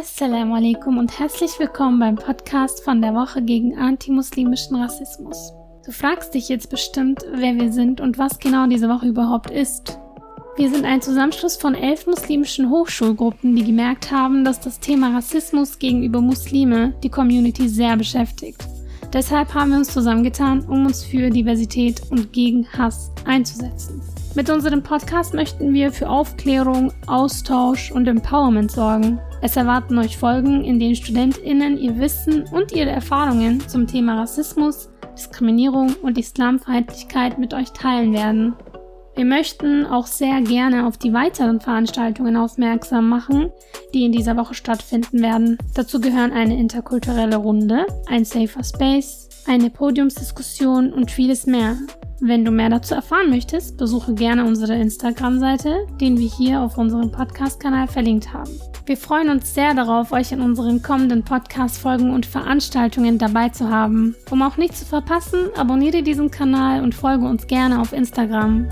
Assalamu alaikum und herzlich willkommen beim Podcast von der Woche gegen antimuslimischen Rassismus. Du fragst dich jetzt bestimmt, wer wir sind und was genau diese Woche überhaupt ist. Wir sind ein Zusammenschluss von elf muslimischen Hochschulgruppen, die gemerkt haben, dass das Thema Rassismus gegenüber Muslime die Community sehr beschäftigt. Deshalb haben wir uns zusammengetan, um uns für Diversität und gegen Hass einzusetzen. Mit unserem Podcast möchten wir für Aufklärung, Austausch und Empowerment sorgen. Es erwarten euch Folgen, in denen StudentInnen ihr Wissen und ihre Erfahrungen zum Thema Rassismus, Diskriminierung und Islamfeindlichkeit mit euch teilen werden. Wir möchten auch sehr gerne auf die weiteren Veranstaltungen aufmerksam machen, die in dieser Woche stattfinden werden. Dazu gehören eine interkulturelle Runde, ein Safer Space, eine Podiumsdiskussion und vieles mehr. Wenn du mehr dazu erfahren möchtest, besuche gerne unsere Instagram-Seite, den wir hier auf unserem Podcast-Kanal verlinkt haben. Wir freuen uns sehr darauf, euch in unseren kommenden Podcast-Folgen und Veranstaltungen dabei zu haben. Um auch nichts zu verpassen, abonniere diesen Kanal und folge uns gerne auf Instagram.